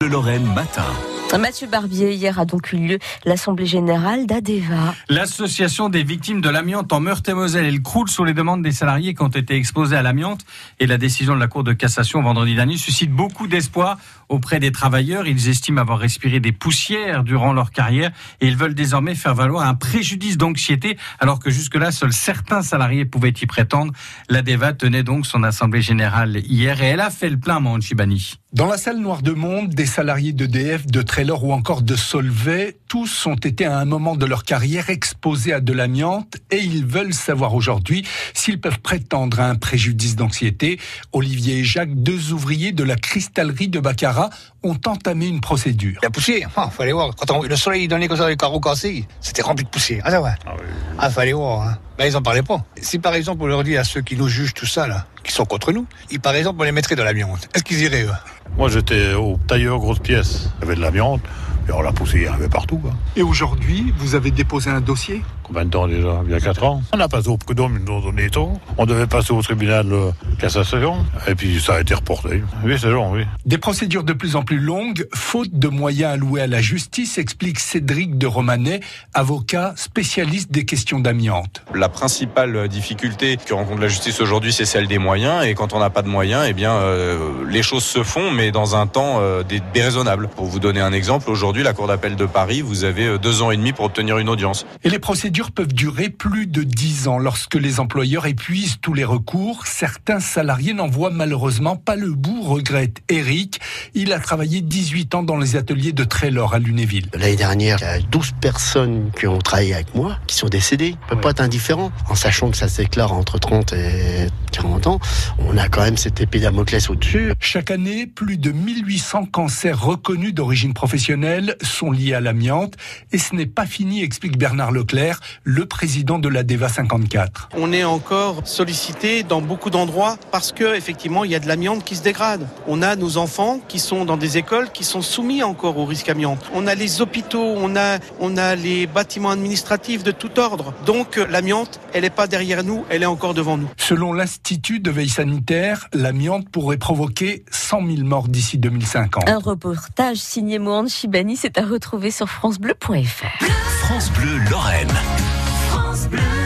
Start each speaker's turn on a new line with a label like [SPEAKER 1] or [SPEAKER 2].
[SPEAKER 1] Le Lorraine matin.
[SPEAKER 2] Mathieu Barbier, hier a donc eu lieu l'Assemblée Générale d'ADEVA.
[SPEAKER 3] L'association des victimes de l'amiante en Meurthe-et-Moselle, elle croule sur les demandes des salariés qui ont été exposés à l'amiante et la décision de la Cour de cassation vendredi dernier suscite beaucoup d'espoir auprès des travailleurs. Ils estiment avoir respiré des poussières durant leur carrière et ils veulent désormais faire valoir un préjudice d'anxiété alors que jusque-là, seuls certains salariés pouvaient y prétendre. L'ADEVA tenait donc son Assemblée Générale hier et elle a fait le plein, Mon Chibani.
[SPEAKER 4] Dans la salle noire de monde, des salariés d'EDF, de Trailer ou encore de Solvay, tous ont été à un moment de leur carrière exposés à de l'amiante et ils veulent savoir aujourd'hui s'ils peuvent prétendre à un préjudice d'anxiété. Olivier et Jacques, deux ouvriers de la cristallerie de Baccarat, ont entamé une procédure.
[SPEAKER 5] La poussière, il fallait voir. Quand on- le soleil donnait comme ça les carreaux cassés, c'était rempli de poussière. Ah, ça ouais. Ah, fallait voir. Hein. Ben, ils en parlaient pas. Si par exemple on leur dit à ceux qui nous jugent tout ça, là, sont contre nous, ils par exemple on les mettrait dans l'amiante, est-ce qu'ils iraient eux?
[SPEAKER 6] Moi, j'étais au tailleur grosse pièce. Il y avait de l'amiante, et on la poussée, il y en avait partout. Quoi.
[SPEAKER 4] Et aujourd'hui, vous avez déposé un dossier?
[SPEAKER 6] Combien de temps déjà Il y a 4 ans. On a passé au prud'homme, ils nous ont donné temps. On devait passer au tribunal de cassation, et puis ça a été reporté. Oui, c'est long, oui.
[SPEAKER 4] Des procédures de plus en plus longues, faute de moyens alloués à la justice, explique Cédric de Romanet, avocat spécialiste des questions d'amiante.
[SPEAKER 7] La principale difficulté que rencontre la justice aujourd'hui, c'est celle des moyens. Et quand on n'a pas de moyens, eh bien, euh, les choses se font, mais dans un temps euh, dé- déraisonnable. Pour vous donner un exemple, aujourd'hui, la Cour d'appel de Paris, vous avez euh, deux ans et demi pour obtenir une audience.
[SPEAKER 4] Et les procédures peuvent durer plus de 10 ans lorsque les employeurs épuisent tous les recours. Certains salariés n'en voient malheureusement pas le bout, regrette Eric. Il a travaillé 18 ans dans les ateliers de Trélor à Lunéville.
[SPEAKER 8] L'année dernière, il y a 12 personnes qui ont travaillé avec moi, qui sont décédées. On peut pas être indifférent. En sachant que ça se déclare entre 30 et 40 ans, on a quand même cette épée Damoclès au-dessus.
[SPEAKER 4] Chaque année, plus de 1800 cancers reconnus d'origine professionnelle sont liés à l'amiante. Et ce n'est pas fini, explique Bernard Leclerc, le président de la DEVA 54.
[SPEAKER 9] On est encore sollicité dans beaucoup d'endroits parce que effectivement il y a de l'amiante qui se dégrade. On a nos enfants qui sont dans des écoles qui sont soumis encore au risque amiante. On a les hôpitaux, on a on a les bâtiments administratifs de tout ordre. Donc l'amiante, elle n'est pas derrière nous, elle est encore devant nous.
[SPEAKER 4] Selon l'Institut de veille sanitaire, l'amiante pourrait provoquer 100 000 morts d'ici 2050.
[SPEAKER 2] Un reportage signé Mohan Chibani, c'est à retrouver sur francebleu.fr.
[SPEAKER 1] France Bleu Lorraine.
[SPEAKER 2] France Bleu.